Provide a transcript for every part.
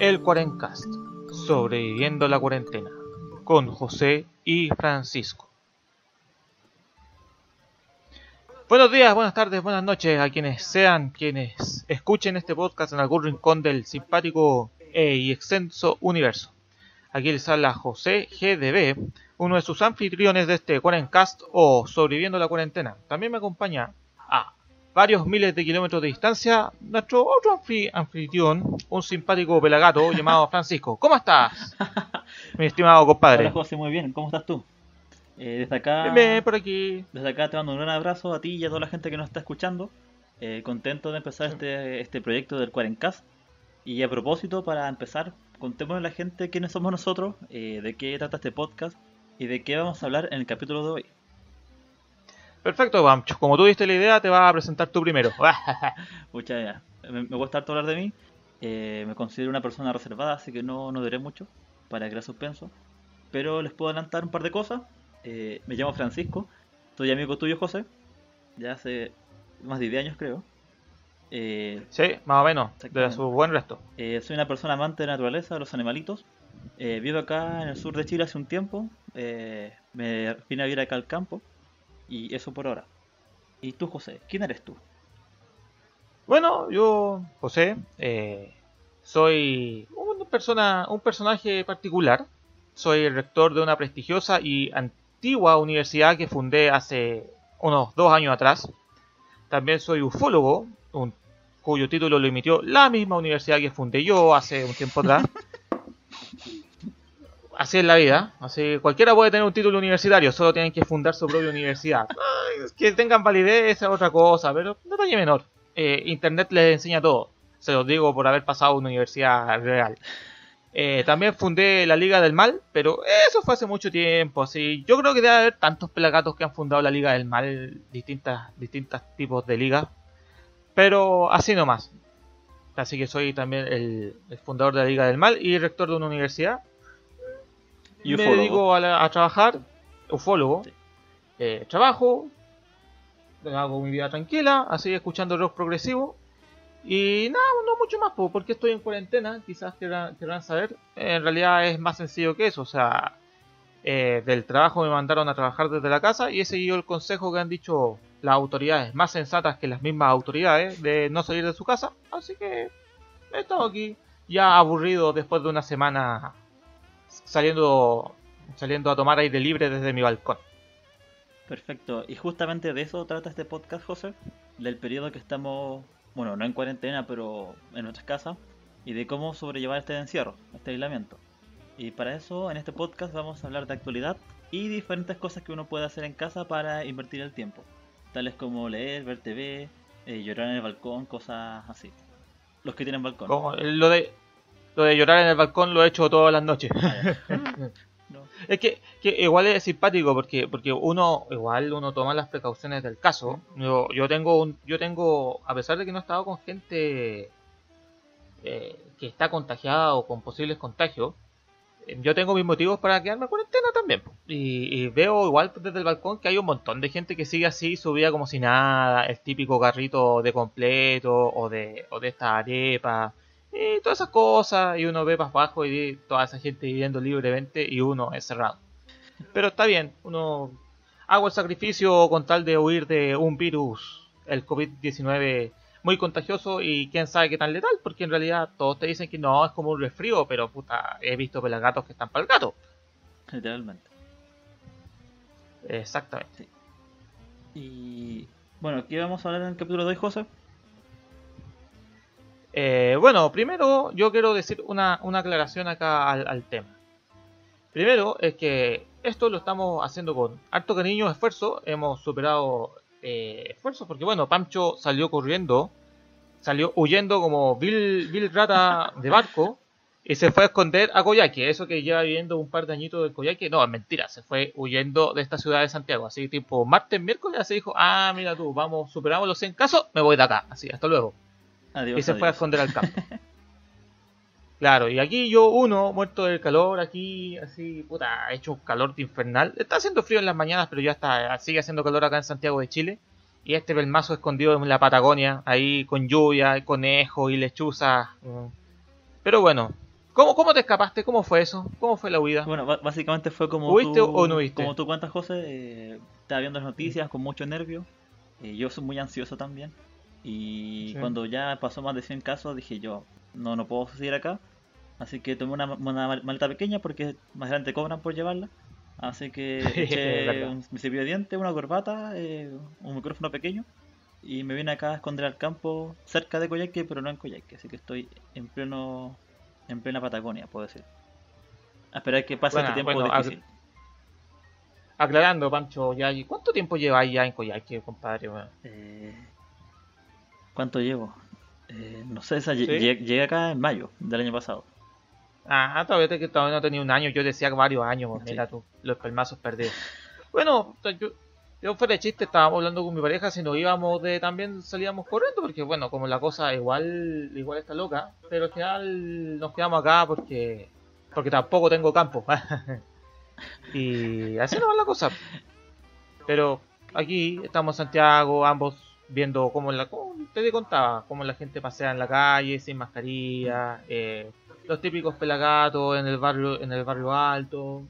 El Cuarencast, sobreviviendo la cuarentena, con José y Francisco. Buenos días, buenas tardes, buenas noches a quienes sean quienes escuchen este podcast en algún rincón del simpático e y extenso universo. Aquí les habla José GDB, uno de sus anfitriones de este Cuarencast o Sobreviviendo la Cuarentena. También me acompaña varios miles de kilómetros de distancia nuestro otro anfitrión, un simpático pelagato llamado Francisco. ¿Cómo estás, mi estimado compadre? Hola José, muy bien. ¿Cómo estás tú? Eh, desde acá, Bien, por aquí. desde acá te mando un gran abrazo a ti y a toda la gente que nos está escuchando. Eh, contento de empezar este, este proyecto del Cuarencast. Y a propósito, para empezar, contemos a la gente quiénes somos nosotros, eh, de qué trata este podcast y de qué vamos a hablar en el capítulo de hoy. Perfecto, Bamcho. Como tú diste la idea, te vas a presentar tú primero. Muchas gracias. Me, me gusta harto hablar de mí. Eh, me considero una persona reservada, así que no, no diré mucho para crear suspenso. Pero les puedo adelantar un par de cosas. Eh, me llamo Francisco. Soy amigo tuyo, José. Ya hace más de 10 años, creo. Eh, sí, más o menos, de su buen resto. soy una persona amante de la naturaleza, de los animalitos. Vivo acá en el sur de Chile hace un tiempo. Me vine a vivir acá al campo. Y eso por ahora. ¿Y tú, José? ¿Quién eres tú? Bueno, yo, José, eh, soy una persona, un personaje particular. Soy el rector de una prestigiosa y antigua universidad que fundé hace unos dos años atrás. También soy ufólogo, un- cuyo título lo emitió la misma universidad que fundé yo hace un tiempo atrás. Así es la vida, así cualquiera puede tener un título universitario, solo tienen que fundar su propia universidad. Ay, que tengan validez es otra cosa, pero detalle menor. Eh, Internet les enseña todo, se los digo por haber pasado a una universidad real. Eh, también fundé la Liga del Mal, pero eso fue hace mucho tiempo. Así, yo creo que debe haber tantos pelagatos que han fundado la Liga del Mal, distintas, distintos tipos de ligas. Pero así nomás. Así que soy también el, el fundador de la Liga del Mal y rector de una universidad. Y Me dedico a, la- a trabajar, ufólogo. Sí. Eh, trabajo, hago mi vida tranquila, así escuchando rock progresivo. Y nada, no mucho más, po, porque estoy en cuarentena, quizás querrán, querrán saber. En realidad es más sencillo que eso, o sea, eh, del trabajo me mandaron a trabajar desde la casa y he seguido el consejo que han dicho las autoridades, más sensatas que las mismas autoridades, de no salir de su casa. Así que he estado aquí ya aburrido después de una semana saliendo, saliendo a tomar aire libre desde mi balcón. Perfecto. Y justamente de eso trata este podcast, José. Del periodo que estamos, bueno, no en cuarentena, pero en nuestras casas. Y de cómo sobrellevar este encierro, este aislamiento. Y para eso, en este podcast vamos a hablar de actualidad y diferentes cosas que uno puede hacer en casa para invertir el tiempo. Tales como leer, ver TV, eh, llorar en el balcón, cosas así. Los que tienen balcón. Como lo de lo de llorar en el balcón lo he hecho todas las noches. No. Es que, que igual es simpático porque porque uno igual uno toma las precauciones del caso. Yo, yo tengo un, yo tengo a pesar de que no he estado con gente eh, que está contagiada o con posibles contagios, eh, yo tengo mis motivos para quedarme en cuarentena también. Y, y veo igual desde el balcón que hay un montón de gente que sigue así su vida como si nada, el típico carrito de completo o de o de esta arepa y todas esas cosas y uno ve para abajo y toda esa gente viviendo libremente y uno encerrado. Pero está bien, uno hago el sacrificio con tal de huir de un virus, el COVID-19 muy contagioso y quién sabe qué tan letal, porque en realidad todos te dicen que no, es como un resfrío, pero puta, he visto pelagatos que están para el gato. Literalmente. Exactamente. Y bueno, ¿qué vamos a hablar en el capítulo de hoy, José? Eh, bueno, primero yo quiero decir una, una aclaración acá al, tema. Primero es que esto lo estamos haciendo con harto cariño, esfuerzo. Hemos superado eh, esfuerzos porque, bueno, Pancho salió corriendo, salió huyendo como Bill, Bill Rata de barco y se fue a esconder a Coyhaique. Eso que lleva viviendo un par de añitos del Coyhaique, no, es mentira, se fue huyendo de esta ciudad de Santiago. Así tipo martes, miércoles, así dijo: Ah, mira tú, vamos, superamos los 100 casos, me voy de acá. Así, hasta luego Adiós. y se fue a esconder al campo. Claro, y aquí yo, uno, muerto del calor, aquí, así, puta, ha hecho un calor de infernal. Está haciendo frío en las mañanas, pero ya está, sigue haciendo calor acá en Santiago de Chile. Y este pelmazo escondido en la Patagonia, ahí con lluvia, conejo y lechuza. mm. Pero bueno, ¿Cómo, ¿Cómo te escapaste? ¿Cómo fue eso? ¿Cómo fue la huida? Bueno, básicamente fue como ¿Huiste tú, o no huiste? como tú cuentas, José. eh, estaba viendo las noticias con mucho nervio. eh, yo soy muy ansioso también. Y Sí. cuando ya pasó más de 100 casos, dije yo, no, no puedo seguir acá. Así que tomé una, una mal- maleta pequeña porque más grande cobran por llevarla. Así que eché un, mi cepillo de dientes, una corbata, eh, un micrófono pequeño. Y me vine acá a esconder al campo cerca de Coyhaique, pero no en Coyhaique. Así que estoy en pleno en plena Patagonia, puedo decir. A esperar que pase Bueno, este tiempo bueno, difícil. Aclarando, Pancho, ya, ¿y ¿cuánto tiempo lleváis ya en Coyhaique, compadre? Eh, ¿Cuánto llevo? Eh, no sé, esa, llegué acá en mayo del año pasado. Ah, todavía te- que todavía no tenía un año, yo decía varios años, Sí. mira tú, los palmazos perdidos. Bueno, yo, yo fuera de chiste, estábamos hablando con mi pareja, si nos íbamos de también salíamos corriendo, porque bueno, como la cosa igual igual está loca, pero al final nos quedamos acá porque porque tampoco tengo campo. y así no va la cosa. Pero aquí estamos en Santiago, ambos viendo cómo la te contaba, cómo la gente pasea en la calle sin mascarilla, eh, los típicos pelagatos en el barrio en el barrio alto.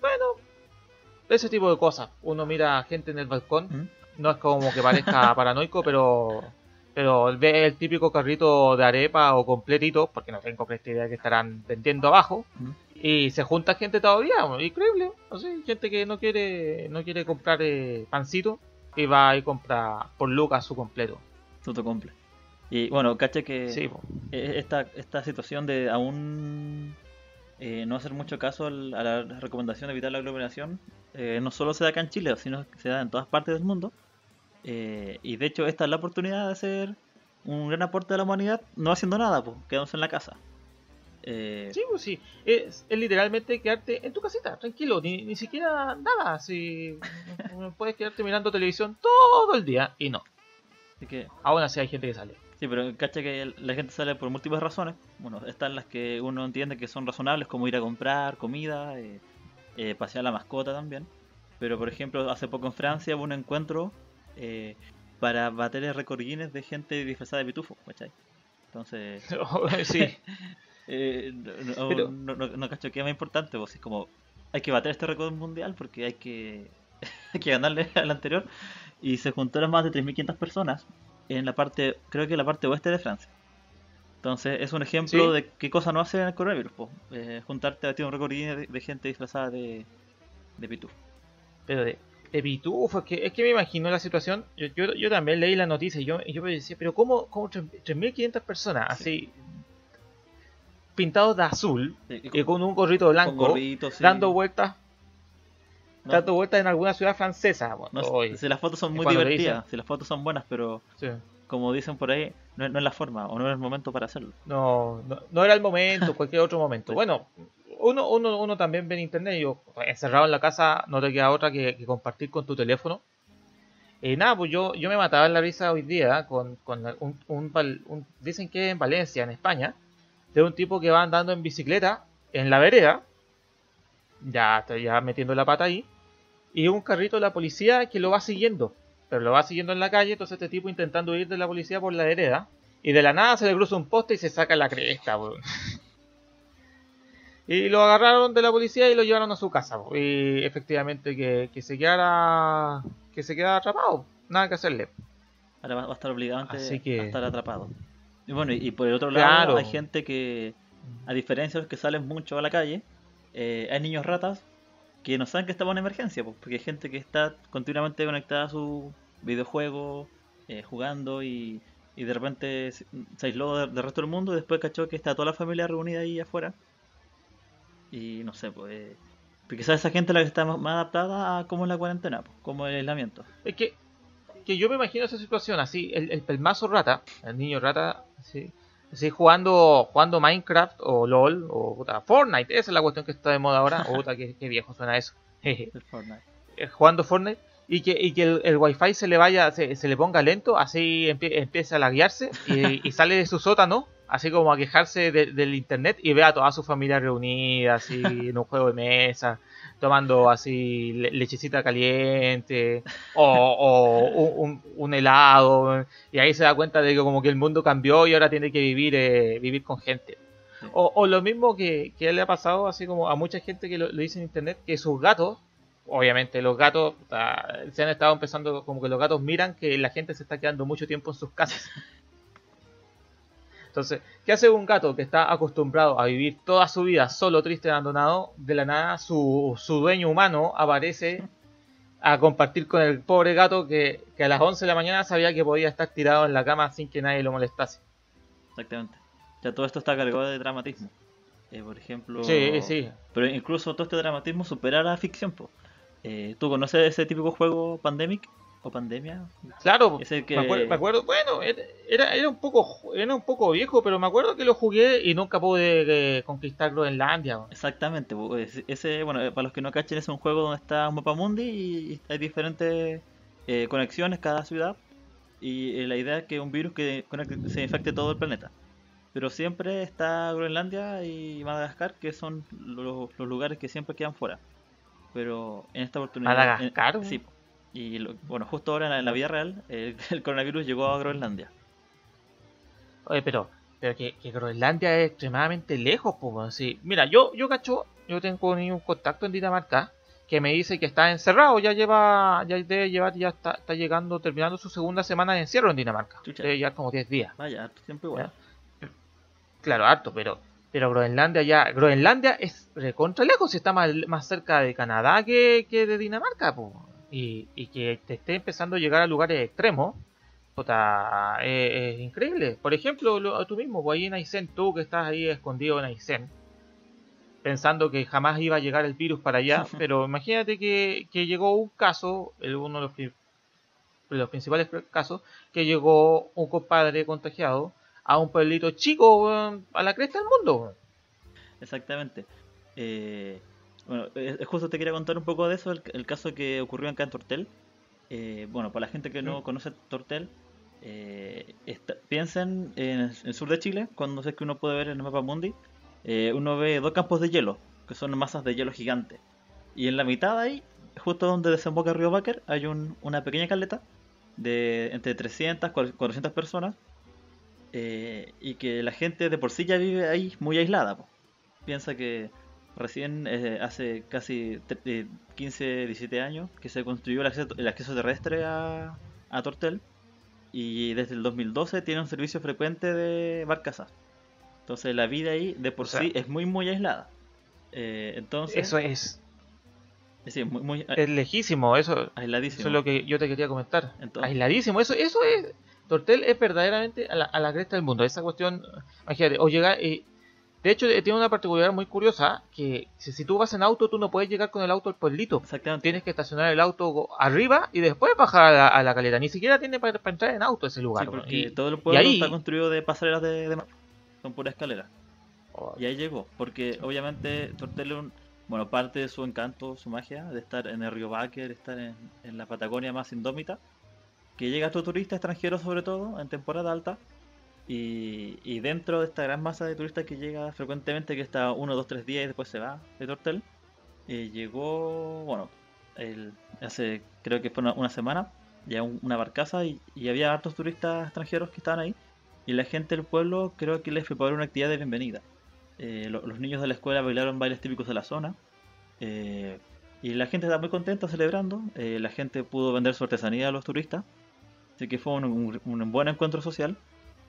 Bueno, ese tipo de cosas. Uno mira a gente en el balcón, ¿Mm? no es como que parezca paranoico, pero pero ve el típico carrito de arepa o completitos, porque no tengo idea que estarán vendiendo abajo, ¿Mm? y se junta gente todavía, increíble, así, gente que no quiere no quiere comprar eh, pancito y va y compra por lucas su completo. Todo cumple. Y bueno, caché que Sí, eh, esta, esta situación de aún eh, no hacer mucho caso a la recomendación de evitar la aglomeración eh, no solo se da acá en Chile, sino que se da en todas partes del mundo. Eh, y de hecho esta es la oportunidad de hacer un gran aporte a la humanidad no haciendo nada, pues, quedándose en la casa. Eh, Sí, pues sí. Es, es literalmente quedarte en tu casita, tranquilo, ni, ni siquiera nada. Si puedes quedarte mirando televisión todo el día y no. así que Aún así hay gente que sale. Sí, pero cacha que la gente sale por múltiples razones. Bueno, están las que uno entiende que son razonables, como ir a comprar comida, eh, eh, pasear a la mascota también. Pero, por ejemplo, hace poco en Francia hubo un encuentro eh, para bater el récord Guinness de gente disfrazada de pitufo, ¿cachai? Entonces, sí. eh, no, Pero- no, no- no cacho que es más importante, pues es como, hay que bater este récord mundial porque hay que, hay que ganarle al anterior. Y se juntaron más de 3.500 personas en la parte, creo que en la parte oeste de Francia. Entonces es un ejemplo Sí. de qué cosa no hace el coronavirus, po. Eh, juntarte a batir un récord de, de gente disfrazada de, de pitufo. Pero de, de es que, es que me imagino la situación. Yo, yo, yo también leí la noticia y yo, yo me decía, pero ¿cómo, cómo 3.500 personas así pintados de azul Sí, y y con un gorrito blanco sí. dando vueltas No, dando vueltas en alguna ciudad francesa? Bueno, no, oye, si las fotos son muy divertidas, si las fotos son buenas, pero sí. como dicen por ahí, no, es- no es la forma o no es el momento para hacerlo. No, no, no era el momento, cualquier otro momento. Bueno, uno, uno, uno también ve en internet, yo encerrado en la casa no te queda otra que, que compartir con tu teléfono. Y nada, pues yo, yo me mataba en la risa hoy día con, con un, un- dicen que en Valencia, en España, de un tipo que va andando en bicicleta en la vereda, ya está ya metiendo la pata ahí, y un carrito de la policía que lo va siguiendo, pero lo va siguiendo en la calle, entonces este tipo intentando huir de la policía por la vereda, y de la nada se le cruza un poste y se saca la cresta, weón. Y lo agarraron de la policía y lo llevaron a su casa. po. Y efectivamente que, que se quedara que se quedara atrapado. Nada que hacerle. Ahora va a estar obligado Así que- a estar atrapado. Y bueno, y por el otro lado Claro. hay gente que, a diferencia de los que salen mucho a la calle, eh, hay niños ratas que no saben que estamos en emergencia, pues, porque hay gente que está continuamente conectada a su videojuego, eh, jugando y, y de repente se aisló de- del resto del mundo y después cachó que está toda la familia reunida ahí afuera. Y no sé, pues... eh, porque quizás esa gente es la que está más, más adaptada a cómo es la cuarentena, pues, como el aislamiento. Es que, que yo me imagino esa situación así, el, el pelmazo rata, el niño rata, así, así jugando, jugando Minecraft o LOL o puta, Fortnite, esa es la cuestión que está de moda ahora. Oh, puta, qué, qué viejo suena eso. El Fortnite. eh, jugando Fortnite y que, y que el, el wifi se le vaya, se, se le ponga lento, así empie- empieza a laguearse y, y sale de su sótano, así como a quejarse de- del internet y ve a toda su familia reunida, así en un juego de mesa, tomando así le- lechecita caliente o, o un, un helado y ahí se da cuenta de que como que el mundo cambió y ahora tiene que vivir, eh, vivir con gente. O, o, lo mismo que, que le ha pasado así como a mucha gente que lo, dice en internet, que sus gatos, obviamente los gatos, se han estado empezando como que los gatos miran que la gente se está quedando mucho tiempo en sus casas. Entonces, ¿qué hace un gato que está acostumbrado a vivir toda su vida solo, triste, abandonado? De la nada, su, su dueño humano aparece a compartir con el pobre gato que, que, a las 11 de la mañana sabía que podía estar tirado en la cama sin que nadie lo molestase. Exactamente. Ya todo esto está cargado de dramatismo. Eh, por ejemplo. Sí, sí. Pero incluso todo este dramatismo supera la ficción. Eh, ¿Tú conoces ese típico juego Pandemic? O pandemia. Claro, me, acuerdo, bueno, era, era un poco era un poco viejo, pero me acuerdo que lo jugué y nunca pude eh, conquistar Groenlandia. Exactamente, ese, bueno, eh, para los que no cachen es un juego donde está un mapa mundi y hay diferentes eh, conexiones cada ciudad y la idea es que un virus que se infecte todo el planeta. Pero siempre está Groenlandia y Madagascar, que son los, lugares que siempre quedan fuera. Pero en esta oportunidad... ¿Madagascar? sí, y bueno, justo ahora en la, vida real, el, coronavirus llegó a Groenlandia. Oye, pero, pero que, Groenlandia es extremadamente lejos, pues. Sí. Mira, yo, yo cacho, yo tengo un contacto en Dinamarca que me dice que está encerrado, ya lleva, ya debe llevar, ya está, está llegando, terminando su segunda semana de encierro en Dinamarca. Debe llevar como 10 días. Vaya, harto tiempo igual. Claro, harto, pero pero Groenlandia ya, Groenlandia es recontra lejos, está más, más cerca de Canadá que, que de Dinamarca, pues y, que te esté empezando a llegar a lugares extremos, es, increíble. Por ejemplo, lo, tú mismo, pues ahí en Aysén, tú que estás ahí escondido en Aysén, pensando que jamás iba a llegar el virus para allá, pero imagínate que, llegó un caso, uno de los, los principales casos, que llegó un compadre contagiado a un pueblito chico a la cresta del mundo. Exactamente. Eh, bueno, justo te quería contar un poco de eso, el, caso que ocurrió acá en Tortel. Eh, bueno, para la gente que no conoce Tortel, eh, piensen en el, sur de Chile, cuando es que uno puede ver en el mapa mundi, eh, uno ve dos campos de hielo, que son masas de hielo gigantes. Y en la mitad ahí, justo donde desemboca el río Baker, hay una pequeña caleta de entre 300 y 400 personas. y que la gente de por sí ya vive ahí muy aislada. Piensa que Recién eh, hace casi 15, 17 eh, años que se construyó el acceso, terrestre a, Tortel y desde el 2012 tiene un servicio frecuente de barcazas. Entonces la vida ahí de por sí es muy muy aislada. Eh, entonces eso es es, muy, es lejísimo, eso, aisladísimo. eso es lo que yo te quería comentar. aisladísimo, eso eso es Tortel es verdaderamente a la, a la cresta del mundo. Esa cuestión, imagínate, o llegar y de hecho, eh, tiene una particularidad muy curiosa, que si tú vas en auto, tú no puedes llegar con el auto al pueblito. Exactamente. Tienes que estacionar el auto arriba y después bajar a la, caleta. Ni siquiera tiene para, entrar en auto ese lugar. Sí, porque todo el pueblo está construido de pasarelas de, de Son pura escalera. Oh. Y ahí llegó, porque obviamente Tortelón, bueno, parte de su encanto, su magia, de estar en el río Baker, estar en, en la Patagonia más indómita, que llega a tu turista extranjero sobre todo, en temporada alta, y, dentro de esta gran masa de turistas que llega frecuentemente, que está uno, dos, tres días y después se va de Tortel, eh, llegó, bueno, hace creo que fue una, semana, ya una barcaza y, había hartos turistas extranjeros que estaban ahí. Y la gente del pueblo creo que les preparó una actividad de bienvenida. Eh, los niños de la escuela bailaron bailes típicos de la zona. Eh, y la gente estaba muy contenta celebrando. la gente pudo vender su artesanía a los turistas. Así que fue un buen encuentro social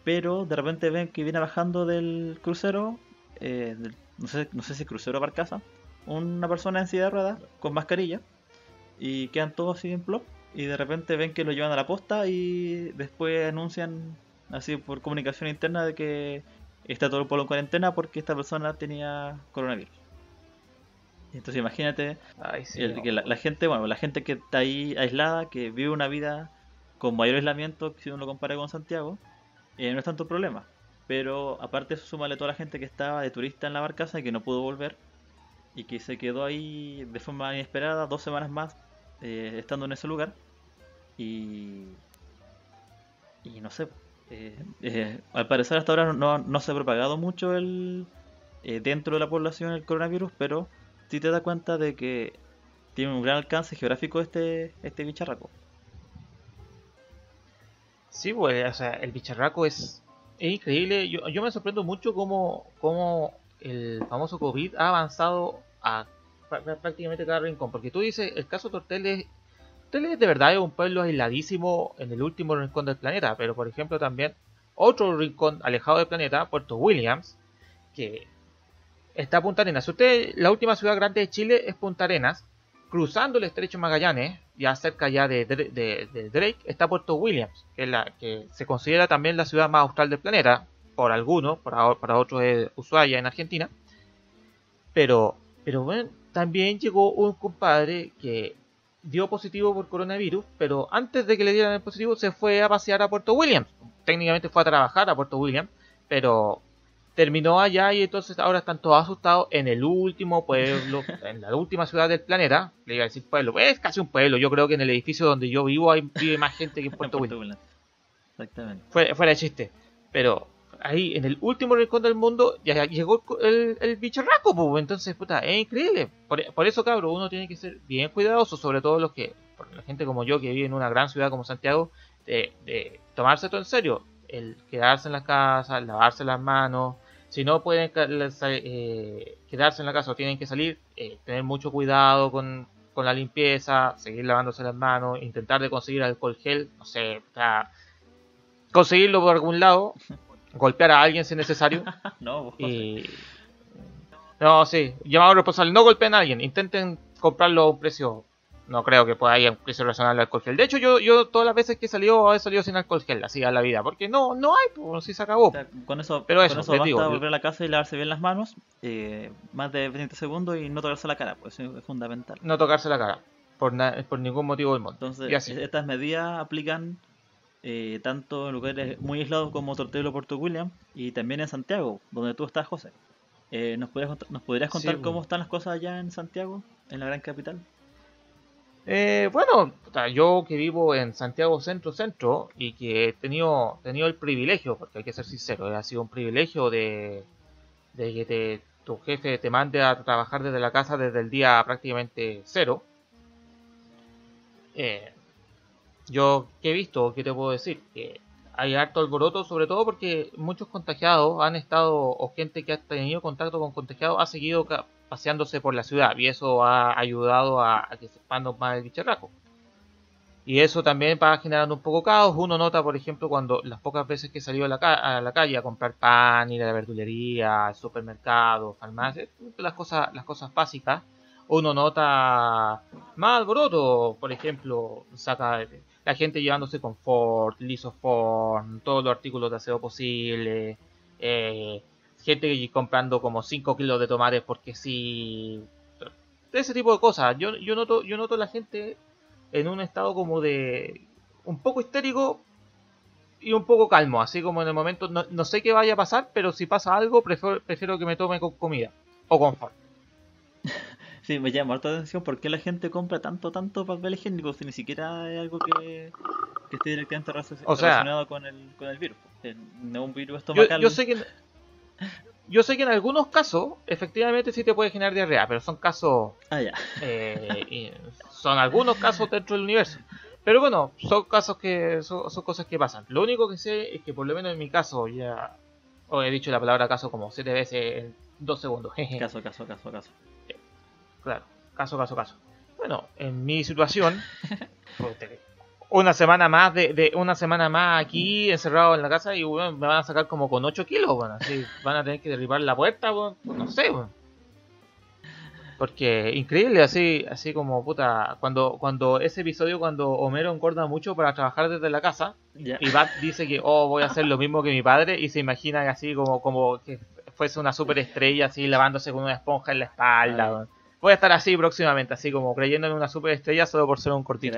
pero de repente ven que viene bajando del crucero, eh, no, sé, no sé si crucero o barcaza, una persona en silla de ruedas con mascarilla y quedan todos así en plop y de repente ven que lo llevan a la posta y después anuncian así por comunicación interna de que está todo el pueblo en cuarentena porque esta persona tenía coronavirus. Entonces imagínate que la, la, gente, bueno, la gente que está ahí aislada, que vive una vida con mayor aislamiento si uno lo compara con Santiago, eh, no es tanto problema. Pero aparte eso, súmale toda la gente que estaba de turista en la barcaza y que no pudo volver y que se quedó ahí de forma inesperada dos semanas más eh, estando en ese lugar. Y, y no sé, eh, al parecer hasta ahora no, no, se ha propagado mucho el dentro de la población el coronavirus, pero si te das cuenta de que tiene un gran alcance geográfico este, este bicharraco. Sí, pues, o sea, el bicharraco es, es increíble. Yo, yo me sorprendo mucho cómo, cómo el famoso COVID ha avanzado a prácticamente cada rincón. Porque tú dices, el caso Torteles, Torteles de verdad es un pueblo aisladísimo en el último rincón del planeta. Pero por ejemplo también otro rincón alejado del planeta, Puerto Williams, que está Punta Arenas. Usted, la última ciudad grande de Chile es Punta Arenas. Cruzando el estrecho Magallanes, ya cerca ya de, Drake, está Puerto Williams, que, es la, que se considera también la ciudad más austral del planeta, por algunos, para, para otros es Ushuaia en Argentina. Pero, pero bueno, también llegó un compadre que dio positivo por coronavirus, pero antes de que le dieran el positivo se fue a pasear a Puerto Williams. Técnicamente fue a trabajar a Puerto Williams, pero terminó allá y entonces ahora están todos asustados en el último pueblo, en la última ciudad del planeta. Le iba a decir pueblo, es casi un pueblo. Yo creo que en el edificio donde yo vivo hay, vive más gente que en Puerto, Williams. Exactamente. Fuera, de chiste. Pero ahí en el último rincón del mundo ya llegó el, el bicharraco, pues. Entonces, puta, es increíble. Por, eso, cabrón, uno tiene que ser bien cuidadoso, sobre todo los que, la gente como yo que vive en una gran ciudad como Santiago, de, de tomarse todo en serio. El quedarse en la casa, lavarse las manos, si no pueden eh, quedarse en la casa o tienen que salir, eh, tener mucho cuidado con, la limpieza, seguir lavándose las manos, intentar de conseguir alcohol gel, no sé, conseguirlo por algún lado, golpear a alguien si es necesario. no, y... No, sí, llamado responsable, no golpeen a alguien, intenten comprarlo a un precio no creo que pueda haber un precio razonable de alcohol gel. De hecho, yo, yo todas las veces que he salido he salido sin alcohol gel, así a la vida, porque no, no hay, pues si se acabó. con eso, Pero eso, con eso basta digo, volver a la casa y lavarse bien las manos, eh, más de 20 segundos y no tocarse la cara, pues es fundamental. No tocarse la cara, por, por ningún motivo del mundo. Entonces, estas medidas aplican eh, tanto en lugares muy aislados como Tortelo Puerto William y también en Santiago, donde tú estás, José. Eh, ¿nos, podrías, ¿Nos podrías contar cómo están las cosas allá en Santiago, en la gran capital? Eh, bueno, yo que vivo en Santiago Centro Centro y que he tenido, tenido el privilegio, porque hay que ser sincero, ha sido un privilegio de, de que tu jefe te mande a trabajar desde la casa desde el día prácticamente cero. Eh, yo que he visto, ¿qué te puedo decir? Que hay harto alboroto, sobre todo porque muchos contagiados han estado, o gente que ha tenido contacto con contagiados ha seguido paseándose por la ciudad y eso ha ayudado a, que se expanda más el bicharraco. Y eso también va generando un poco caos. Uno nota, por ejemplo, cuando las pocas veces que salió a la, a la calle a comprar pan, ir a la verdulería, al supermercado, farmacia, las cosas, las cosas básicas, uno nota más alboroto, por ejemplo, saca la gente llevándose confort, lisoform, todos los artículos de aseo posible, eh, gente comprando como 5 kilos de tomates porque sí. Ese tipo de cosas. Yo, yo, noto, yo noto la gente en un estado como de. un poco histérico y un poco calmo. Así como en el momento. No, sé qué vaya a pasar, pero si pasa algo, prefiero, prefiero que me tome con comida o confort. Sí, me llama harta atención por qué la gente compra tanto, tanto papel higiénico si ni siquiera es algo que, esté directamente relacionado con, el, con el virus. No un virus estomacal. yo sé que yo sé que en algunos casos, efectivamente sí te puede generar diarrea, pero son casos. Ah, ya. Eh, son algunos casos dentro del universo. Pero bueno, son casos que. Son, cosas que pasan. Lo único que sé es que, por lo menos en mi caso, ya. O he dicho la palabra caso como siete veces en dos segundos. caso, caso, caso, caso. Claro, caso, caso, caso. Bueno, en mi situación. Una semana más de, una semana más aquí encerrado en la casa y me van a sacar como con 8 kilos, bueno, así van a tener que derribar la puerta, bueno, no sé, bueno. Porque increíble, así, así como puta, cuando, cuando ese episodio cuando Homero engorda mucho para trabajar desde la casa y Bat dice que oh voy a hacer lo mismo que mi padre y se imagina así como, como que fuese una superestrella así lavándose con una esponja en la espalda. Voy a estar así próximamente, así como creyendo en una superestrella solo por ser un cortito.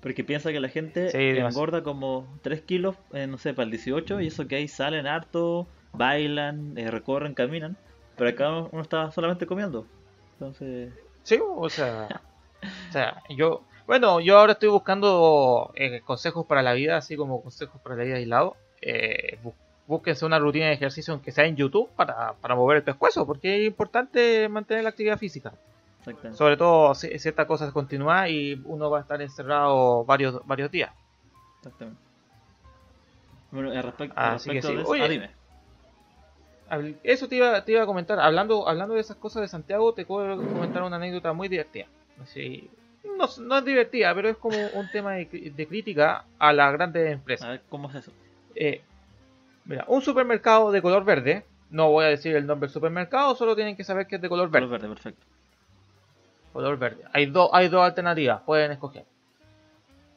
Porque piensa que la gente engorda como 3 kilos, eh, no sé, para el 18, y eso que ahí salen harto, bailan, eh, recorren, caminan, pero acá uno está solamente comiendo. Entonces... Sí, o sea, o sea, yo, bueno, yo ahora estoy buscando eh, consejos para la vida, así como consejos para la vida aislado. Eh, búsquense una rutina de ejercicio aunque sea en YouTube para, para mover el pescuezo, porque es importante mantener la actividad física. Sobre todo si, esta cosa se continúa y uno va a estar encerrado varios, varios días. Exactamente. Bueno, eh, respecto, que sí. de eso, Oye, ah, dime. Eso te iba, te iba a comentar. Hablando, hablando de esas cosas de Santiago, te puedo comentar una anécdota muy divertida. Así, no, no es divertida, pero es como un tema de crítica a las grandes empresas. A ver, ¿cómo es eso? Eh, mira, un supermercado de color verde. No voy a decir el nombre del supermercado, solo tienen que saber que es de color verde. Color verde, perfecto. Color verde. Hay, dos hay dos alternativas, pueden escoger.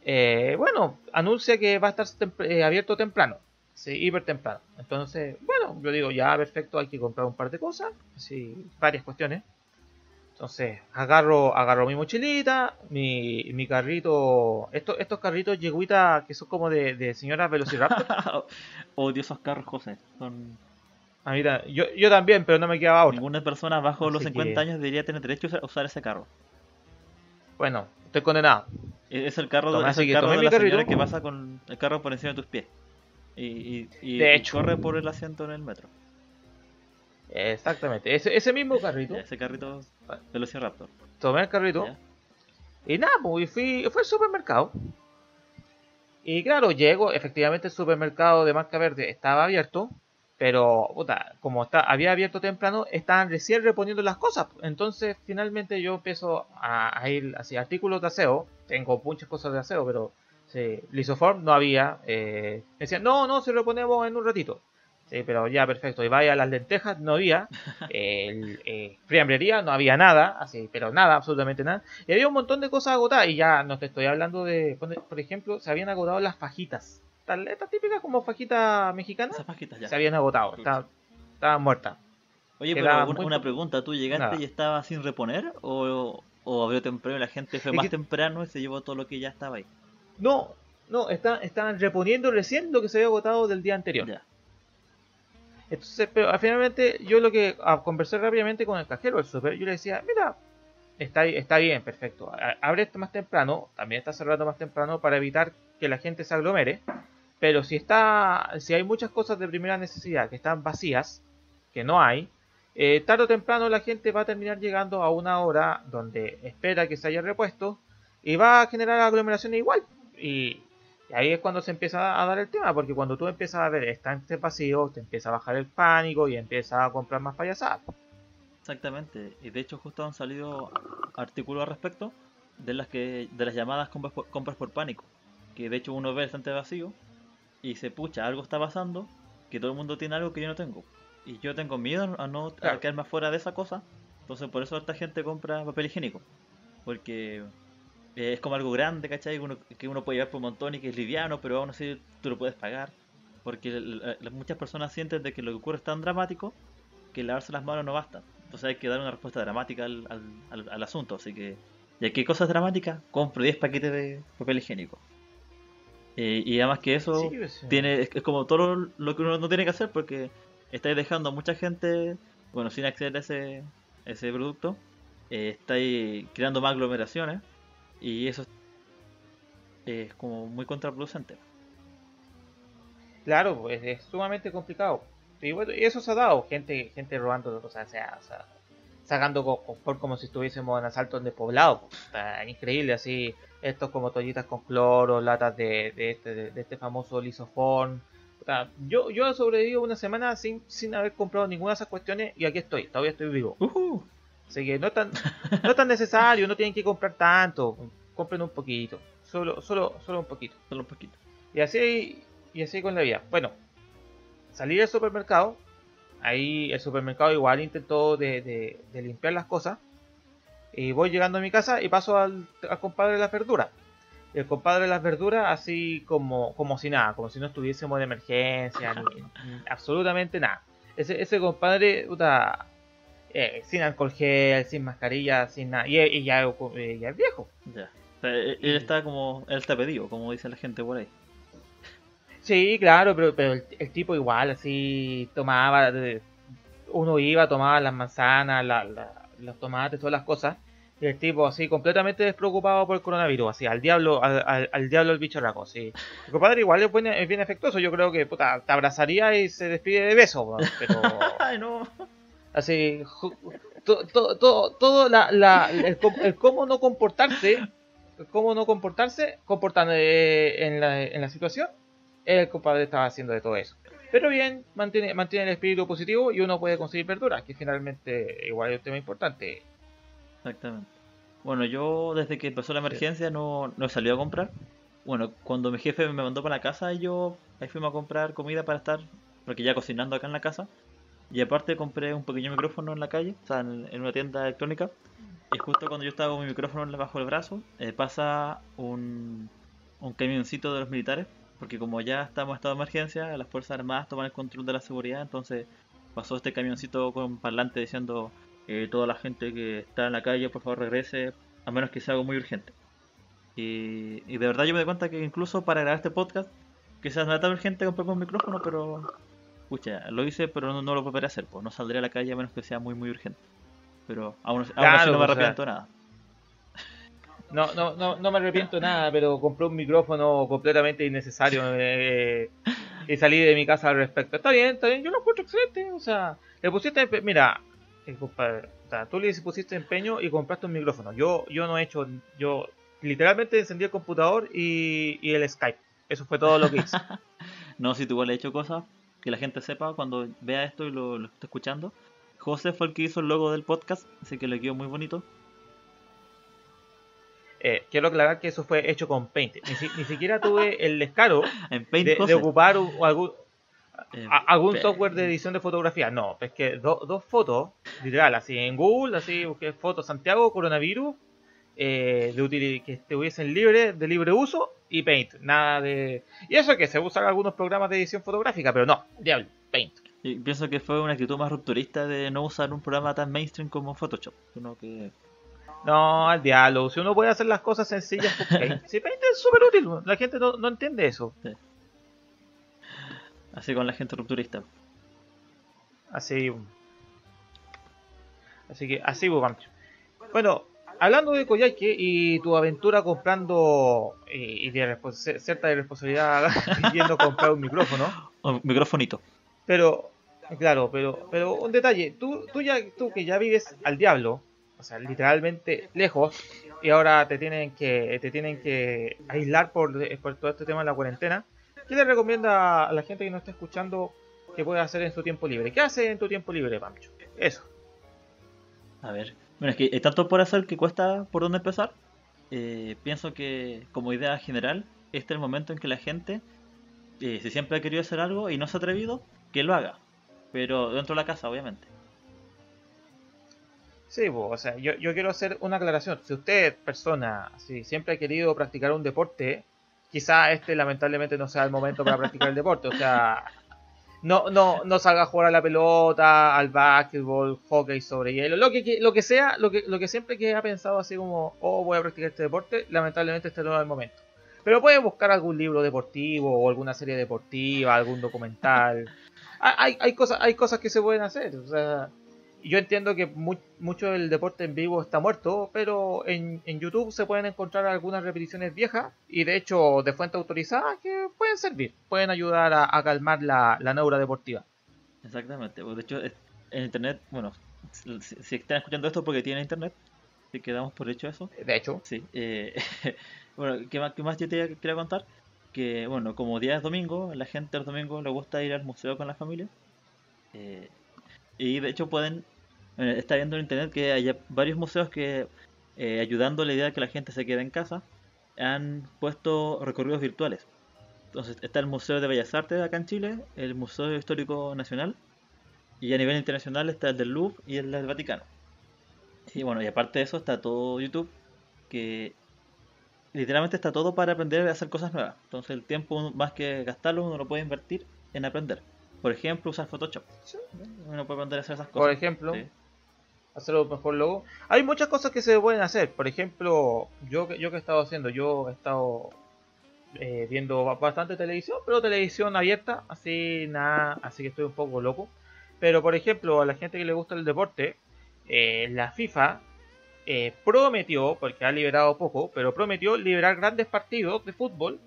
Eh, bueno, anuncia que va a estar eh, abierto temprano. Sí, hiper temprano. Entonces, bueno, yo digo, ya perfecto, hay que comprar un par de cosas. Sí, varias cuestiones. Entonces, agarro, agarro mi mochilita, mi, mi carrito. Estos, estos carritos yeguita que son como de, de señoras Velociraptor. Odio esos carros, José. Son... A mí yo, yo también, pero no me quedaba otra. Ninguna persona bajo los Así 50 que- años debería tener derecho a usar- ese carro. Bueno, estoy condenado. Es el carro, Tomé, de, es el carro de la señora que pasa con el carro por encima de tus pies. Y, y, y- De y hecho. corre por el asiento en el metro. Exactamente. Ese, ese mismo carrito. Ese carrito Velociraptor. Tomé el carrito. ¿ya? Y nada, pues fui, fui al supermercado. Y claro, llego, efectivamente el supermercado de marca verde estaba abierto, pero puta, como está, había abierto temprano, estaban recién reponiendo las cosas. Entonces finalmente yo empiezo a, a ir hacia artículos de aseo. Tengo muchas cosas de aseo, pero sí, lisoform no había. Eh, me decían, no, no, se reponemos en un ratito. Sí, pero ya perfecto. Y vaya, las lentejas no había. El, eh, friambrería no había nada, así, pero nada, absolutamente nada. Y había un montón de cosas agotadas. Y ya no te estoy hablando de, por ejemplo, se habían agotado las fajitas. Estas estas típicas como fajita mexicana Esas pajitas ya. se habían agotado. Estaban, estaban muertas. Oye, quedaba pero una, muy una po- pregunta, ¿tú llegaste Nada. y estaba sin reponer? ¿O, o abrió temprano y la gente fue Es más que- temprano y se llevó todo lo que ya estaba ahí? No, no, está- estaban reponiendo recién lo que se había agotado del día anterior. Ya. Entonces, pero ah, finalmente yo lo que ah, conversé rápidamente con el cajero del super, yo le decía, mira, está, está bien, perfecto. a- Abre esto más temprano, también está cerrando más temprano para evitar que la gente se aglomere. Pero si está, si hay muchas cosas de primera necesidad que están vacías, que no hay, eh, tarde o temprano la gente va a terminar llegando a una hora donde espera que se haya repuesto y va a generar aglomeraciones igual. Y, ahí es cuando se empieza a dar el tema, porque cuando tú empiezas a ver estantes vacíos, te empieza a bajar el pánico y empiezas a comprar más payasadas. Exactamente. Y de hecho justo han salido artículos al respecto de las que de las llamadas compras por, pánico. Que de hecho uno ve el vacío y se pucha, algo está pasando, que todo el mundo tiene algo que yo no tengo. Y yo tengo miedo a no a Claro. quedarme afuera de esa cosa. Entonces por eso esta gente compra papel higiénico. Porque eh, es como algo grande, ¿cachai? Uno- que uno puede llevar por un montón y que es liviano, pero aún así tú lo puedes pagar. Porque muchas personas sienten de que lo que ocurre es tan dramático que lavarse las manos no basta. Entonces hay que dar una respuesta dramática al, al, al- al asunto. Así que, ya que hay cosas dramáticas, compro 10 paquetes de papel higiénico. Eh, y además que eso Sí, pues, sí. tiene es, como todo lo- que uno no tiene que hacer porque estáis dejando a mucha gente, bueno, sin acceder a ese, ese producto. Eh, estáis creando más aglomeraciones y eso es, como muy contraproducente. Claro, pues es sumamente complicado. Y bueno, y eso se ha dado, gente, gente robando, o sea, o sea, sacando co- confort como si estuviésemos en asalto en despoblado. pues. Está increíble, así, estos como toallitas con cloro, latas de, de, este, de, de este famoso sea, yo, yo he sobrevivido una semana sin, sin haber comprado ninguna de esas cuestiones y aquí estoy, todavía estoy vivo. Ujú. Así que no es tan, no es tan necesario, no tienen que comprar tanto, compren un poquito, solo, solo, solo un poquito. Solo un poquito. Y así, y así con la vida. Bueno, salí del supermercado. Ahí el supermercado igual intentó de, de- de limpiar las cosas. Y voy llegando a mi casa y paso al, al compadre de las verduras. Y el compadre de las verduras así como, como si nada, como si no estuviésemos en emergencia, ni, ni absolutamente nada. Ese, ese compadre, puta, eh, sin alcohol gel, sin mascarilla, sin nada. Y, y ya, eh, ya es viejo. Ya. Él él está como, él está pedido, como dice la gente por ahí. Sí, claro, pero, pero el, el tipo igual, así tomaba, uno iba, tomaba las manzanas, la- la- los tomates, todas las cosas, y el tipo así completamente despreocupado por el coronavirus, así al diablo, al, al- al diablo el bicharraco, sí. El compadre igual es, buen- es bien afectuoso, yo creo que puta, te abrazaría y se despide de beso, pero Ay, no. así, ju- to- to- to- todo la, la- el, el cómo no comportarse, cómo no comportarse, comportando en la, en la situación, el compadre estaba haciendo de todo eso. Pero bien, mantiene, mantiene el espíritu positivo y uno puede conseguir verduras, que finalmente igual es un tema importante. Exactamente. Bueno, yo desde que empezó la emergencia no, no salido a comprar. Bueno, cuando mi jefe me mandó para la casa, yo ahí fuimos a comprar comida para estar, porque ya cocinando acá en la casa. Y aparte compré un pequeño micrófono en la calle, o sea, en, en una tienda electrónica. Y justo cuando yo estaba con mi micrófono bajo el brazo, eh, pasa un, un camioncito de los militares, porque como ya estamos en estado de emergencia, las Fuerzas Armadas toman el control de la seguridad, entonces pasó este camioncito con parlante diciendo eh, toda la gente que está en la calle, por favor regrese, a menos que sea algo muy urgente. Y, y de verdad yo me doy cuenta que incluso para grabar este podcast, quizás no era tan urgente comprar un micrófono, pero Escucha, lo hice, pero no, no lo volveré a hacer, pues no saldré a la calle a menos que sea muy muy urgente. Pero aún, aún así Claro, no me o sea, arrepiento nada. No, no, no, no me arrepiento nada, pero compré un micrófono completamente innecesario eh, y salí de mi casa al respecto. Está bien, está bien, yo lo encuentro excelente. O sea, le pusiste, empe- mira, eh, compadre, tú le pusiste empeño y compraste un micrófono. Yo, yo no he hecho, yo literalmente encendí el computador y, y el Skype. Eso fue todo lo que hice. No, si tú igual he hecho cosas que la gente sepa cuando vea esto y lo, lo esté escuchando. José fue el que hizo el logo del podcast, así que le quedó muy bonito. Eh, quiero aclarar que eso fue hecho con Paint. Ni, si- ni siquiera tuve el descaro En Paint de, de ocupar un- algún, a- algún pe- software de edición de fotografía. No, es que do- dos fotos, literal, así en Google, así busqué fotos Santiago, coronavirus, eh, de que estuviesen libre, de libre uso y Paint. Nada de. Y eso que se usan algunos programas de edición fotográfica, pero no, diablo, Paint. Y pienso que fue una actitud más rupturista de no usar un programa tan mainstream como Photoshop. Sino que No, al diablo. Si uno puede hacer las cosas sencillas. Si Paint es súper útil, la gente no, no entiende eso. así con la gente rupturista. Así. Así que así, pues, Pancho. Bueno, hablando de Koyake y tu aventura comprando eh, y de cierta irresponsabilidad yendo a comprar un micrófono, Un microfonito. pero claro, pero pero un detalle, tú tú ya tú que ya vives al diablo, o sea, literalmente lejos y ahora te tienen que te tienen que aislar por, por todo este tema de la cuarentena. ¿Qué le recomienda a la gente que no está escuchando que puede hacer en su tiempo libre? ¿Qué hace en tu tiempo libre, Pancho? Eso. A ver. Bueno, es que hay tanto por hacer que cuesta por dónde empezar. Eh, pienso que como idea general, este es el momento en que la gente, eh, si siempre ha querido hacer algo y no se ha atrevido, que lo haga. Pero dentro de la casa, obviamente. Sí, o sea, yo, yo quiero hacer una aclaración. Si usted, persona, si siempre ha querido practicar un deporte, quizá este lamentablemente no sea el momento para practicar el deporte. O sea, no, no, no salga a jugar a la pelota, al básquetbol, hockey sobre hielo, lo que, lo que sea, lo que, lo que siempre que ha pensado así como, oh, voy a practicar este deporte, lamentablemente este no es el momento. Pero puede buscar algún libro deportivo o alguna serie deportiva, algún documental. Hay, hay cosas, hay cosas que se pueden hacer. O sea, yo entiendo que mu- mucho del deporte en vivo está muerto, pero en, en YouTube se pueden encontrar algunas repeticiones viejas y de hecho de fuente autorizada que pueden servir, pueden ayudar a, a calmar la, la neura deportiva. Exactamente. pues, De hecho, en internet, bueno, si, si están escuchando esto porque tienen internet, si quedamos por hecho eso. De hecho, Sí. eh, bueno, ¿qué más, qué más yo te quería contar? Que, bueno, como día es domingo, la gente los domingos le gusta ir al museo con la familia. eh, y de hecho pueden, está viendo en internet que hay varios museos que, eh, ayudando a la idea de que la gente se quede en casa, han puesto recorridos virtuales. Entonces está el Museo de Bellas Artes acá en Chile, el Museo Histórico Nacional, y a nivel internacional está el del Louvre y el del Vaticano. Y bueno, y aparte de eso está todo YouTube, que literalmente está todo para aprender a hacer cosas nuevas. Entonces el tiempo, más que gastarlo, uno lo puede invertir en aprender. Por ejemplo, usar Photoshop. Uno puede aprender a hacer esas cosas. por ejemplo, Sí. Hacer un mejor logo. Hay muchas cosas que se pueden hacer. Por ejemplo, yo yo que he estado haciendo, yo he estado eh, viendo ba- bastante televisión, pero televisión abierta, así nada, así que estoy un poco loco. Pero por ejemplo, a la gente que le gusta el deporte, eh, la FIFA eh, prometió, porque ha liberado poco, pero prometió liberar grandes partidos de fútbol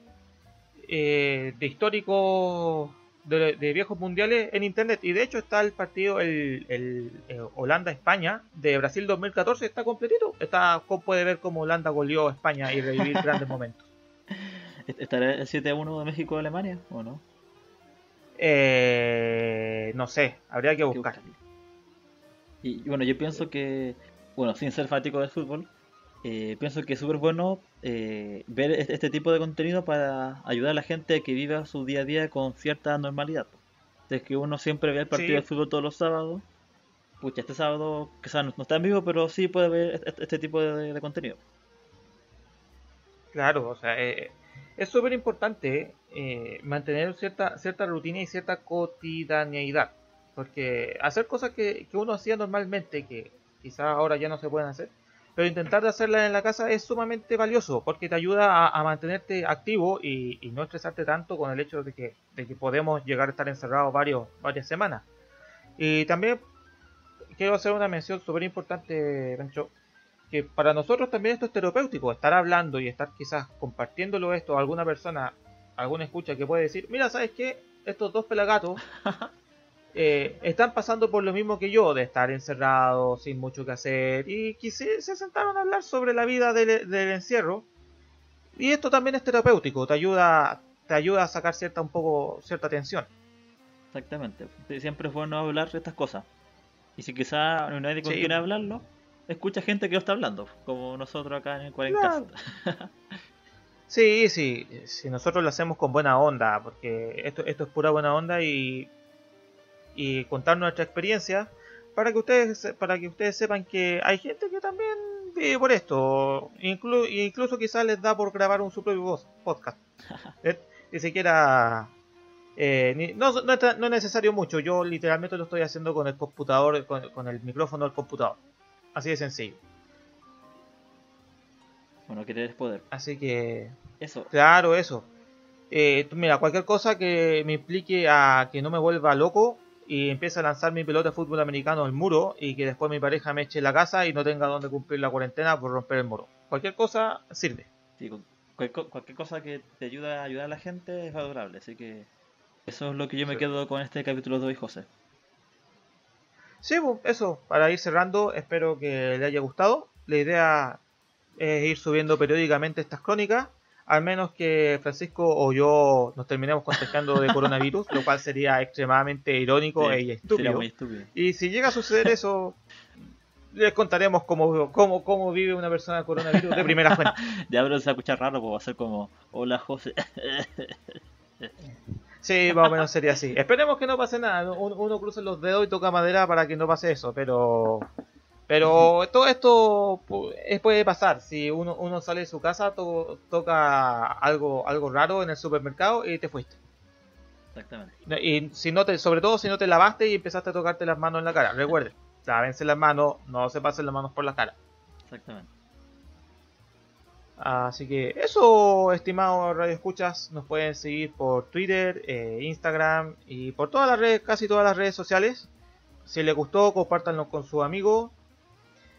de históricos de, de viejos mundiales en internet. Y de hecho está el partido, el, el, eh, Holanda-España de Brasil 2014, está completito. Está, puede ver cómo Holanda goleó a España y revivir grandes momentos. ¿Estará el 7-1 de México-Alemania o no? Eh, no sé, habría que buscar. Y, bueno, yo pienso que, bueno, sin ser fático del fútbol, eh, pienso que es súper bueno eh, ver este tipo de contenido para ayudar a la gente que viva su día a día con cierta normalidad. Es que uno siempre ve el partido de fútbol todos los sábados. Pucha, este sábado quizás no, está en vivo, pero sí puede ver este, este tipo de, contenido. Claro, o sea, eh, es súper importante eh, mantener cierta, cierta rutina y cierta cotidianeidad. Porque hacer cosas que, uno hacía normalmente, que quizás ahora ya no se pueden hacer, pero intentar de hacerlas en la casa es sumamente valioso porque te ayuda a, mantenerte activo y, no estresarte tanto con el hecho de que, de que podemos llegar a estar encerrados varios, varias semanas. Y también quiero hacer una mención súper importante, Rancho, que para nosotros también esto es terapéutico, estar hablando y estar quizás compartiéndolo esto a alguna persona, alguna escucha que puede decir, mira, ¿sabes qué? Estos dos pelagatos eh, están pasando por lo mismo que yo, de estar encerrados, sin mucho que hacer, y quise, se sentaron a hablar sobre la vida del, encierro. Y esto también es terapéutico, te ayuda, te ayuda a sacar cierta un poco cierta tensión. Exactamente, siempre es bueno hablar de estas cosas. Y si quizá no hay nadie con quien hablarlo, escucha gente que lo está hablando, como nosotros acá en el 40 sí, sí, si nosotros lo hacemos con buena onda, porque esto, esto es pura buena onda y, y contar nuestra experiencia para que ustedes para que ustedes sepan que hay gente que también vive por esto, Inclu incluso quizás les da por grabar un su propio podcast. ¿Eh? Ni siquiera eh, no, no, es necesario mucho, yo literalmente lo estoy haciendo con el computador, con, con el micrófono del computador. Así de sencillo. Bueno, querer poder. Así que. Eso. Claro, eso. Eh, mira, cualquier cosa que me implique a que no me vuelva loco y empiece a lanzar mi pelota de fútbol americano al muro y que después mi pareja me eche la casa y no tenga donde cumplir la cuarentena por romper el muro. Cualquier cosa sirve. Sí, cualquier, cosa que te ayude a ayudar a la gente es valorable. Así que eso es lo que yo me quedo con este capítulo de hoy, José. Sí, pues, eso, para ir cerrando, espero que le haya gustado. La idea es ir subiendo periódicamente estas crónicas, al menos que Francisco o yo nos terminemos contagiando de coronavirus, lo cual sería extremadamente irónico e estúpido. Y si llega a suceder eso, les contaremos cómo, cómo, cómo vive una persona con coronavirus de primera fuente. ya, pero se va a escuchar raro, pues va a ser como, hola José. Sí, más o menos sería así. Esperemos que no pase nada. Uno, cruza los dedos y toca madera para que no pase eso, pero pero todo esto puede pasar. Si uno, uno sale de su casa, toca algo algo raro en el supermercado y te fuiste. Exactamente. Y si no te, sobre todo si no te lavaste y empezaste a tocarte las manos en la cara. Recuerden, lávense las manos, no se pasen las manos por la cara. Exactamente. Así que eso, estimados radioescuchas, nos pueden seguir por Twitter, eh, Instagram y por todas las redes, casi todas las redes sociales. Si les gustó, compártanlo con sus amigos.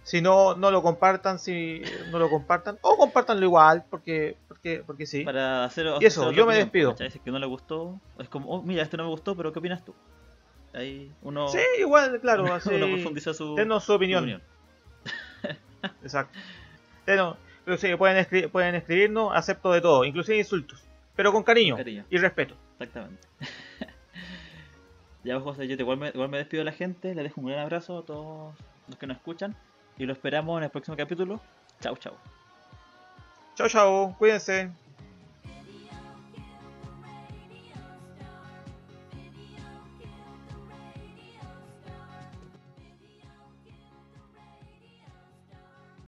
Si no, no lo compartan, si no lo compartan, o compártanlo igual, porque, porque, porque sí. Para hacer, y eso, yo me despido. Si que no le gustó, es como, oh, mira, este no me gustó, pero ¿qué opinas tú? Ahí uno. Sí, igual, claro, así. uno profundiza su, denos su opinión. Exacto. Denos, pero sí, pueden, pueden escribirnos, acepto de todo, inclusive insultos, pero con cariño, y respeto. Exactamente. ya, José, yo te igual me, igual me despido de la gente, les dejo un gran abrazo a todos los que nos escuchan y lo esperamos en el próximo capítulo. Chau, chau. Chau, chau, cuídense.